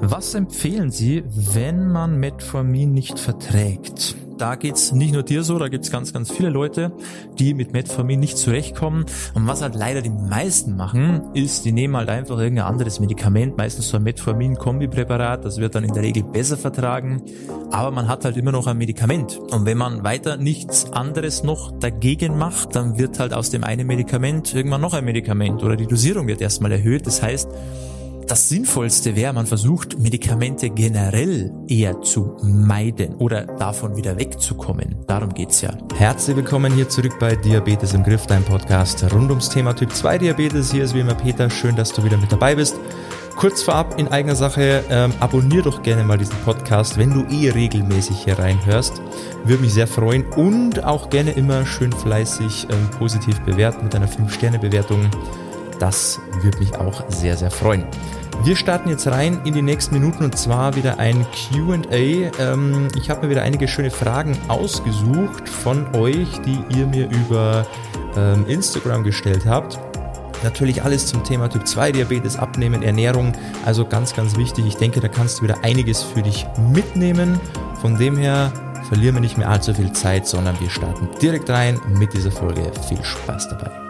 Was empfehlen Sie, wenn man Metformin nicht verträgt? Da geht's nicht nur dir so, da gibt's ganz, ganz viele Leute, die mit Metformin nicht zurechtkommen. Und was halt leider die meisten machen, ist, die nehmen halt einfach irgendein anderes Medikament, meistens so ein Metformin-Kombipräparat, das wird dann in der Regel besser vertragen, aber man hat halt immer noch ein Medikament. Und wenn man weiter nichts anderes noch dagegen macht, dann wird halt aus dem einen Medikament irgendwann noch ein Medikament oder die Dosierung wird erstmal erhöht. Das heißt, das Sinnvollste wäre, man versucht, Medikamente generell eher zu meiden oder davon wieder wegzukommen. Darum geht's ja. Herzlich willkommen hier zurück bei Diabetes im Griff, dein Podcast rund ums Thema Typ 2 Diabetes. Hier ist wie immer Peter. Schön, dass du wieder mit dabei bist. Kurz vorab in eigener Sache, ähm, abonnier doch gerne mal diesen Podcast, wenn du eh regelmäßig hier reinhörst. Würde mich sehr freuen und auch gerne immer schön fleißig ähm, positiv bewerten mit einer 5-Sterne-Bewertung. Das würde mich auch sehr, sehr freuen. Wir starten jetzt rein in die nächsten Minuten und zwar wieder ein QA. Ähm, ich habe mir wieder einige schöne Fragen ausgesucht von euch, die ihr mir über ähm, Instagram gestellt habt. Natürlich alles zum Thema Typ 2 Diabetes, Abnehmen, Ernährung. Also ganz, ganz wichtig. Ich denke, da kannst du wieder einiges für dich mitnehmen. Von dem her verlieren wir nicht mehr allzu viel Zeit, sondern wir starten direkt rein mit dieser Folge. Viel Spaß dabei.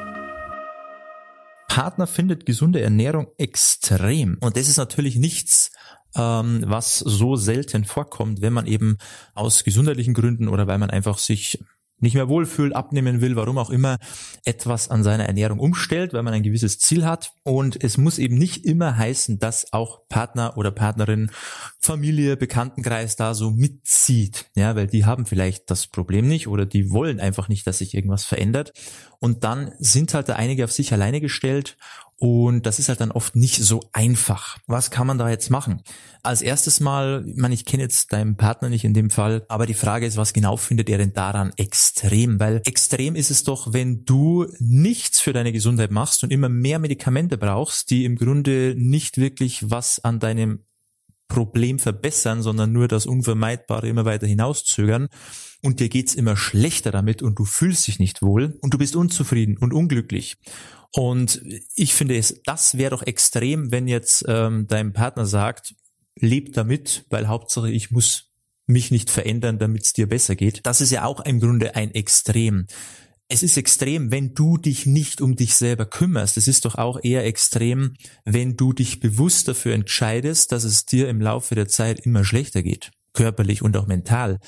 Partner findet gesunde Ernährung extrem. Und das ist natürlich nichts, ähm, was so selten vorkommt, wenn man eben aus gesundheitlichen Gründen oder weil man einfach sich nicht mehr wohlfühlt, abnehmen will, warum auch immer, etwas an seiner Ernährung umstellt, weil man ein gewisses Ziel hat. Und es muss eben nicht immer heißen, dass auch Partner oder Partnerin, Familie, Bekanntenkreis da so mitzieht. Ja, weil die haben vielleicht das Problem nicht oder die wollen einfach nicht, dass sich irgendwas verändert. Und dann sind halt da einige auf sich alleine gestellt und das ist halt dann oft nicht so einfach. Was kann man da jetzt machen? Als erstes mal, ich meine, ich kenne jetzt deinen Partner nicht in dem Fall, aber die Frage ist, was genau findet er denn daran extrem? Weil extrem ist es doch, wenn du nichts für deine Gesundheit machst und immer mehr Medikamente brauchst, die im Grunde nicht wirklich was an deinem Problem verbessern, sondern nur das Unvermeidbare immer weiter hinauszögern und dir geht's immer schlechter damit und du fühlst dich nicht wohl und du bist unzufrieden und unglücklich. Und ich finde das wäre doch extrem, wenn jetzt ähm, dein Partner sagt, leb damit, weil Hauptsache ich muss mich nicht verändern, damit es dir besser geht. Das ist ja auch im Grunde ein Extrem. Es ist extrem, wenn du dich nicht um dich selber kümmerst. Es ist doch auch eher extrem, wenn du dich bewusst dafür entscheidest, dass es dir im Laufe der Zeit immer schlechter geht, körperlich und auch mental.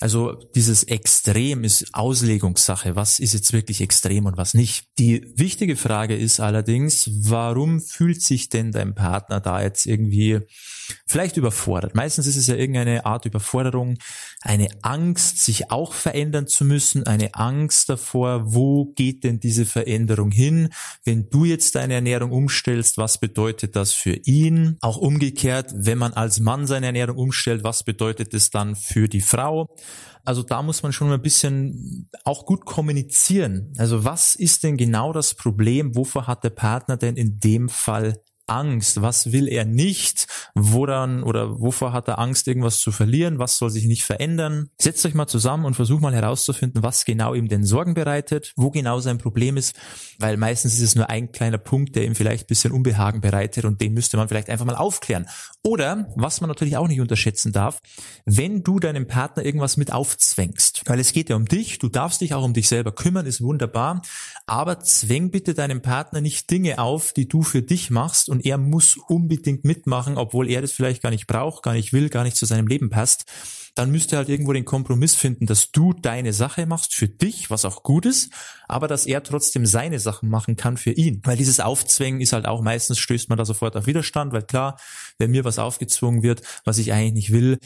Also dieses Extrem ist Auslegungssache. Was ist jetzt wirklich extrem und was nicht? Die wichtige Frage ist allerdings, warum fühlt sich denn dein Partner da jetzt irgendwie vielleicht überfordert? Meistens ist es ja irgendeine Art Überforderung, eine Angst, sich auch verändern zu müssen, eine Angst davor, wo geht denn diese Veränderung hin? Wenn du jetzt deine Ernährung umstellst, was bedeutet das für ihn? Auch umgekehrt, wenn man als Mann seine Ernährung umstellt, was bedeutet es dann für die Frau? Also da muss man schon ein bisschen auch gut kommunizieren. Also was ist denn genau das Problem? Wovor hat der Partner denn in dem Fall Angst? Was will er nicht? Woran oder wovor hat er Angst, irgendwas zu verlieren? Was soll sich nicht verändern? Setzt euch mal zusammen und versucht mal herauszufinden, was genau ihm denn Sorgen bereitet, wo genau sein Problem ist, weil meistens ist es nur ein kleiner Punkt, der ihm vielleicht ein bisschen Unbehagen bereitet und den müsste man vielleicht einfach mal aufklären. Oder, was man natürlich auch nicht unterschätzen darf, wenn du deinem Partner irgendwas mit aufzwängst, weil es geht ja um dich, du darfst dich auch um dich selber kümmern, ist wunderbar, aber zwäng bitte deinem Partner nicht Dinge auf, die du für dich machst und er muss unbedingt mitmachen, obwohl er das vielleicht gar nicht braucht, gar nicht will, gar nicht zu seinem Leben passt, dann müsst ihr halt irgendwo den Kompromiss finden, dass du deine Sache machst für dich, was auch gut ist, aber dass er trotzdem seine Sachen machen kann für ihn. Weil dieses Aufzwängen ist halt auch meistens stößt man da sofort auf Widerstand, weil klar, wenn mir was aufgezwungen wird, was ich eigentlich nicht will,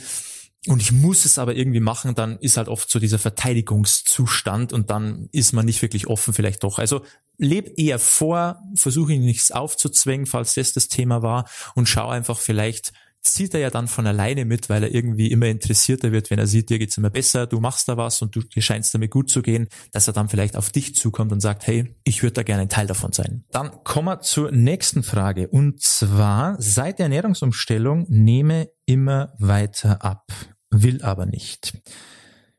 und ich muss es aber irgendwie machen, dann ist halt oft so dieser Verteidigungszustand und dann ist man nicht wirklich offen vielleicht doch. Also leb eher vor, versuche nichts aufzuzwängen, falls das das Thema war und schau einfach vielleicht, zieht er ja dann von alleine mit, weil er irgendwie immer interessierter wird, wenn er sieht, dir geht's immer besser, du machst da was und du scheinst damit gut zu gehen, dass er dann vielleicht auf dich zukommt und sagt, hey, ich würde da gerne ein Teil davon sein. Dann kommen wir zur nächsten Frage und zwar, seit der Ernährungsumstellung nehme immer weiter ab, will aber nicht.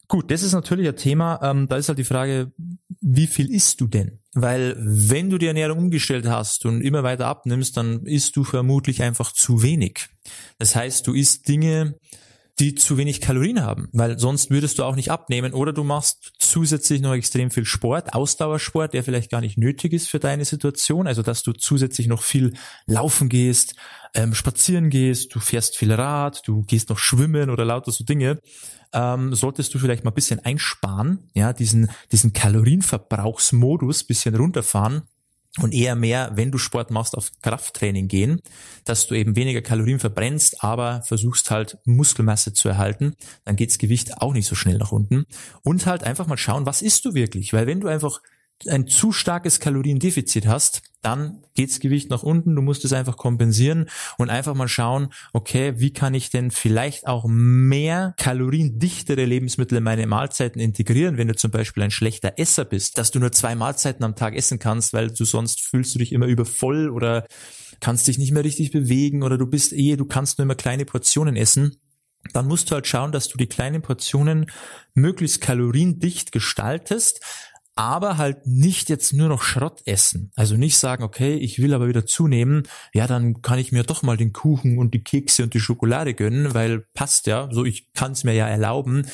Gut, das ist natürlich ein Thema, ähm, da ist halt die Frage, wie viel isst du denn? Weil wenn du die Ernährung umgestellt hast und immer weiter abnimmst, dann isst du vermutlich einfach zu wenig. Das heißt, du isst Dinge, die zu wenig Kalorien haben, weil sonst würdest du auch nicht abnehmen oder du machst zusätzlich noch extrem viel Sport, Ausdauersport, der vielleicht gar nicht nötig ist für deine Situation, also dass du zusätzlich noch viel laufen gehst, ähm, spazieren gehst, du fährst viel Rad, du gehst noch schwimmen oder lauter so Dinge, ähm, solltest du vielleicht mal ein bisschen einsparen, ja, diesen, diesen Kalorienverbrauchsmodus bisschen runterfahren und eher mehr, wenn du Sport machst, auf Krafttraining gehen, dass du eben weniger Kalorien verbrennst, aber versuchst halt Muskelmasse zu erhalten, dann geht's Gewicht auch nicht so schnell nach unten. Und halt einfach mal schauen, was isst du wirklich? Weil wenn du einfach ein zu starkes Kaloriendefizit hast, dann geht's Gewicht nach unten. Du musst es einfach kompensieren und einfach mal schauen, okay, wie kann ich denn vielleicht auch mehr kaloriendichtere Lebensmittel in meine Mahlzeiten integrieren, wenn du zum Beispiel ein schlechter Esser bist, dass du nur zwei Mahlzeiten am Tag essen kannst, weil du sonst fühlst du dich immer übervoll oder kannst dich nicht mehr richtig bewegen oder du bist eh, du kannst nur immer kleine Portionen essen dann musst du halt schauen, dass du die kleinen Portionen möglichst kaloriendicht gestaltest, aber halt nicht jetzt nur noch Schrott essen. Also nicht sagen, okay, ich will aber wieder zunehmen, ja, dann kann ich mir doch mal den Kuchen und die Kekse und die Schokolade gönnen, weil passt ja, so ich kann es mir ja erlauben.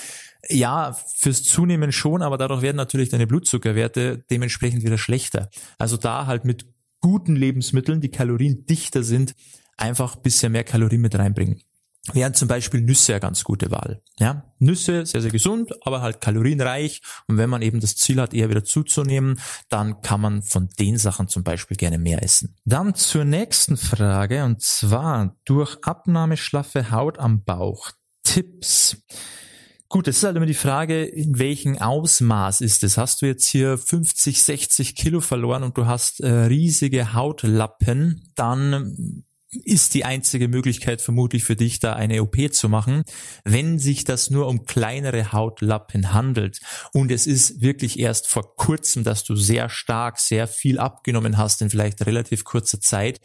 Ja, fürs Zunehmen schon, aber dadurch werden natürlich deine Blutzuckerwerte dementsprechend wieder schlechter. Also da halt mit guten Lebensmitteln, die kaloriendichter sind, einfach bisschen mehr Kalorien mit reinbringen wären zum Beispiel Nüsse eine ganz gute Wahl. Ja, Nüsse sehr, sehr gesund, aber halt kalorienreich. Und wenn man eben das Ziel hat, eher wieder zuzunehmen, dann kann man von den Sachen zum Beispiel gerne mehr essen. Dann zur nächsten Frage und zwar durch Abnahme schlaffe Haut am Bauch. Tipps. Gut, es ist halt immer die Frage, in welchem Ausmaß ist es? Hast du jetzt hier 50, 60 Kilo verloren und du hast äh, riesige Hautlappen, dann ist die einzige Möglichkeit vermutlich für dich, da eine OP zu machen, wenn sich das nur um kleinere Hautlappen handelt. Und es ist wirklich erst vor kurzem, dass du sehr stark, sehr viel abgenommen hast in vielleicht relativ kurzer Zeit.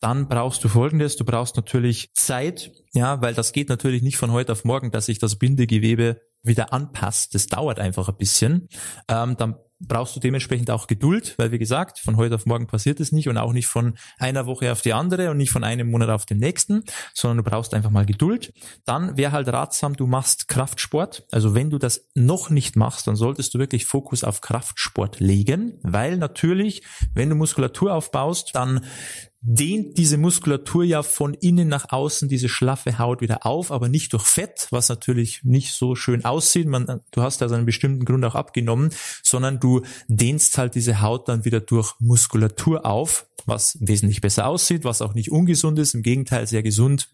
Dann brauchst du folgendes, du brauchst natürlich Zeit, ja, weil das geht natürlich nicht von heute auf morgen, dass sich das Bindegewebe wieder anpasst. Das dauert einfach ein bisschen. Ähm, dann brauchst du dementsprechend auch Geduld, weil wie gesagt, von heute auf morgen passiert es nicht und auch nicht von einer Woche auf die andere und nicht von einem Monat auf den nächsten, sondern du brauchst einfach mal Geduld. Dann wäre halt ratsam, du machst Kraftsport. Also wenn du das noch nicht machst, dann solltest du wirklich Fokus auf Kraftsport legen, weil natürlich, wenn du Muskulatur aufbaust, dann dehnt diese Muskulatur ja von innen nach außen diese schlaffe Haut wieder auf, aber nicht durch Fett, was natürlich nicht so schön aussieht. Man, du hast also einen bestimmten Grund auch abgenommen, sondern du dehnst halt diese Haut dann wieder durch Muskulatur auf, was wesentlich besser aussieht, was auch nicht ungesund ist, im Gegenteil sehr gesund.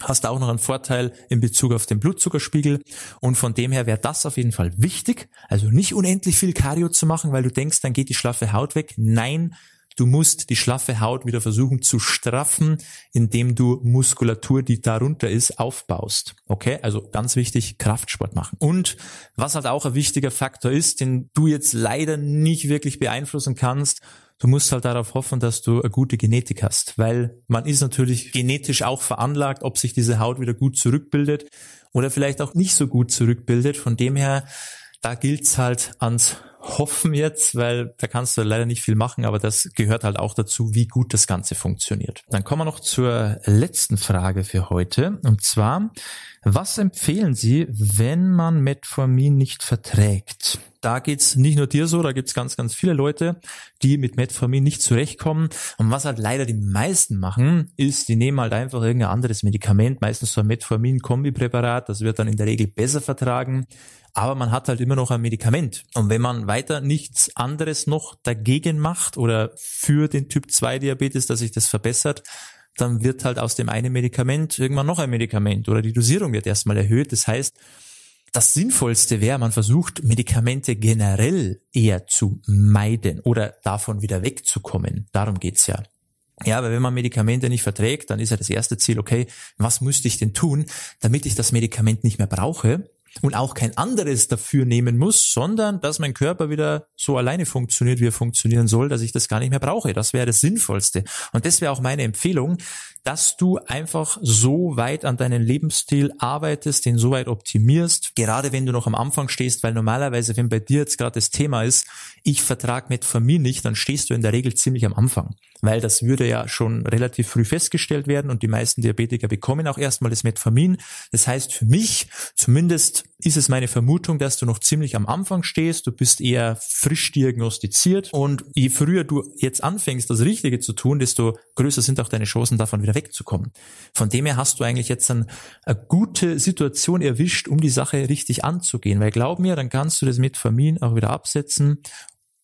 Hast auch noch einen Vorteil in Bezug auf den Blutzuckerspiegel und von dem her wäre das auf jeden Fall wichtig. Also nicht unendlich viel Cardio zu machen, weil du denkst, dann geht die schlaffe Haut weg. Nein, Du musst die schlaffe Haut wieder versuchen zu straffen, indem du Muskulatur, die darunter ist, aufbaust. Okay, also ganz wichtig, Kraftsport machen. Und was halt auch ein wichtiger Faktor ist, den du jetzt leider nicht wirklich beeinflussen kannst, du musst halt darauf hoffen, dass du eine gute Genetik hast, weil man ist natürlich genetisch auch veranlagt, ob sich diese Haut wieder gut zurückbildet oder vielleicht auch nicht so gut zurückbildet. Von dem her, da gilt's halt ans hoffen jetzt, weil da kannst du leider nicht viel machen, aber das gehört halt auch dazu, wie gut das Ganze funktioniert. Dann kommen wir noch zur letzten Frage für heute. Und zwar, was empfehlen Sie, wenn man Metformin nicht verträgt? Da geht's nicht nur dir so, da gibt's ganz, ganz viele Leute, die mit Metformin nicht zurechtkommen. Und was halt leider die meisten machen, ist, die nehmen halt einfach irgendein anderes Medikament, meistens so ein Metformin-Kombipräparat, das wird dann in der Regel besser vertragen aber man hat halt immer noch ein Medikament. Und wenn man weiter nichts anderes noch dagegen macht oder für den Typ 2 Diabetes, dass sich das verbessert, dann wird halt aus dem einen Medikament irgendwann noch ein Medikament oder die Dosierung wird erstmal erhöht. Das heißt, das Sinnvollste wäre, man versucht, Medikamente generell eher zu meiden oder davon wieder wegzukommen. Darum geht's ja. Ja, aber wenn man Medikamente nicht verträgt, dann ist ja das erste Ziel, okay, was müsste ich denn tun, damit ich das Medikament nicht mehr brauche? Und auch kein anderes dafür nehmen muss, sondern dass mein Körper wieder so alleine funktioniert, wie er funktionieren soll, dass ich das gar nicht mehr brauche. Das wäre das Sinnvollste. Und das wäre auch meine Empfehlung. Dass du einfach so weit an deinen Lebensstil arbeitest, den so weit optimierst, gerade wenn du noch am Anfang stehst, weil normalerweise, wenn bei dir jetzt gerade das Thema ist, ich vertrag Metformin nicht, dann stehst du in der Regel ziemlich am Anfang, weil das würde ja schon relativ früh festgestellt werden und die meisten Diabetiker bekommen auch erstmal das Metformin. Das heißt für mich, zumindest ist es meine Vermutung, dass du noch ziemlich am Anfang stehst, du bist eher frisch diagnostiziert. Und je früher du jetzt anfängst, das Richtige zu tun, desto größer sind auch deine Chancen, davon wieder wegzukommen. Von dem her hast du eigentlich jetzt eine gute Situation erwischt, um die Sache richtig anzugehen, weil glaub mir, dann kannst du das Metformin auch wieder absetzen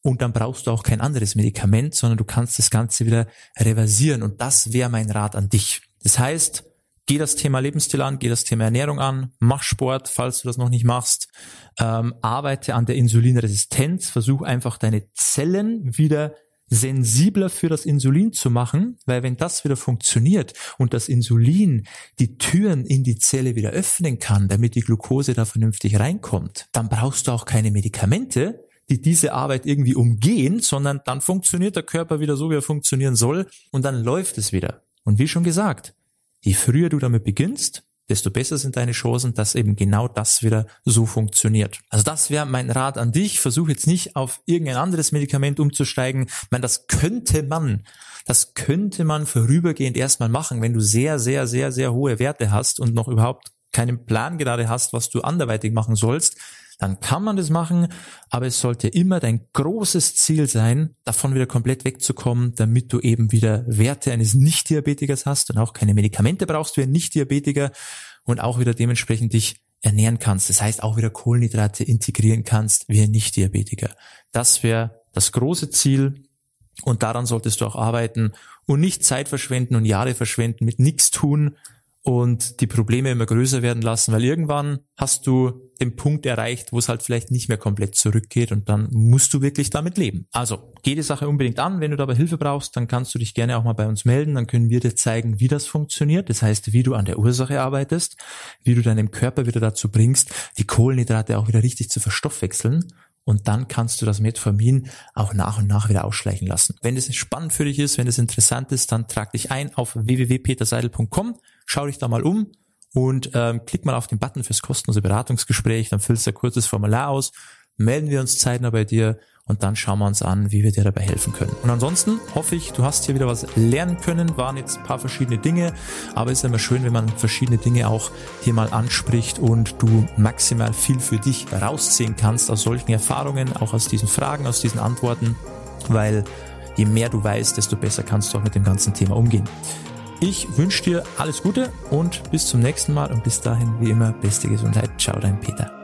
und dann brauchst du auch kein anderes Medikament, sondern du kannst das Ganze wieder reversieren und das wäre mein Rat an dich. Das heißt, Geh das Thema Lebensstil an, geh das Thema Ernährung an, mach Sport, falls du das noch nicht machst, ähm, arbeite an der Insulinresistenz, versuch einfach deine Zellen wieder sensibler für das Insulin zu machen, weil wenn das wieder funktioniert und das Insulin die Türen in die Zelle wieder öffnen kann, damit die Glucose da vernünftig reinkommt, dann brauchst du auch keine Medikamente, die diese Arbeit irgendwie umgehen, sondern dann funktioniert der Körper wieder so, wie er funktionieren soll und dann läuft es wieder. Und wie schon gesagt, je früher du damit beginnst, desto besser sind deine Chancen, dass eben genau das wieder so funktioniert. Also das wäre mein Rat an dich. Versuch jetzt nicht auf irgendein anderes Medikament umzusteigen. Ich meine, das könnte man, das könnte man vorübergehend erstmal machen, wenn du sehr, sehr, sehr, sehr hohe Werte hast und noch überhaupt keinen Plan gerade hast, was du anderweitig machen sollst dann kann man das machen, aber es sollte immer dein großes Ziel sein, davon wieder komplett wegzukommen, damit du eben wieder Werte eines Nicht-Diabetikers hast und auch keine Medikamente brauchst wie ein Nicht-Diabetiker und auch wieder dementsprechend dich ernähren kannst. Das heißt auch wieder Kohlenhydrate integrieren kannst wie ein Nicht-Diabetiker. Das wäre das große Ziel und daran solltest du auch arbeiten und nicht Zeit verschwenden und Jahre verschwenden mit nichts tun, und die Probleme immer größer werden lassen, weil irgendwann hast du den Punkt erreicht, wo es halt vielleicht nicht mehr komplett zurückgeht und dann musst du wirklich damit leben. Also geh die Sache unbedingt an. Wenn du dabei Hilfe brauchst, dann kannst du dich gerne auch mal bei uns melden. Dann können wir dir zeigen, wie das funktioniert. Das heißt, wie du an der Ursache arbeitest, wie du deinem Körper wieder dazu bringst, die Kohlenhydrate auch wieder richtig zu verstoffwechseln und dann kannst du das Metformin auch nach und nach wieder ausschleichen lassen. Wenn das spannend für dich ist, wenn das interessant ist, dann trag dich ein auf www.peterseidel.com, schau dich da mal um und ähm, klick mal auf den Button fürs kostenlose Beratungsgespräch, dann füllst du ein kurzes Formular aus, melden wir uns zeitnah bei dir und dann schauen wir uns an, wie wir dir dabei helfen können. Und ansonsten hoffe ich, du hast hier wieder was lernen können, waren jetzt ein paar verschiedene Dinge, aber es ist immer schön, wenn man verschiedene Dinge auch hier mal anspricht und du maximal viel für dich rausziehen kannst aus solchen Erfahrungen, auch aus diesen Fragen, aus diesen Antworten, weil je mehr du weißt, desto besser kannst du auch mit dem ganzen Thema umgehen. Ich wünsche dir alles Gute und bis zum nächsten Mal und bis dahin wie immer beste Gesundheit. Ciao, dein Peter.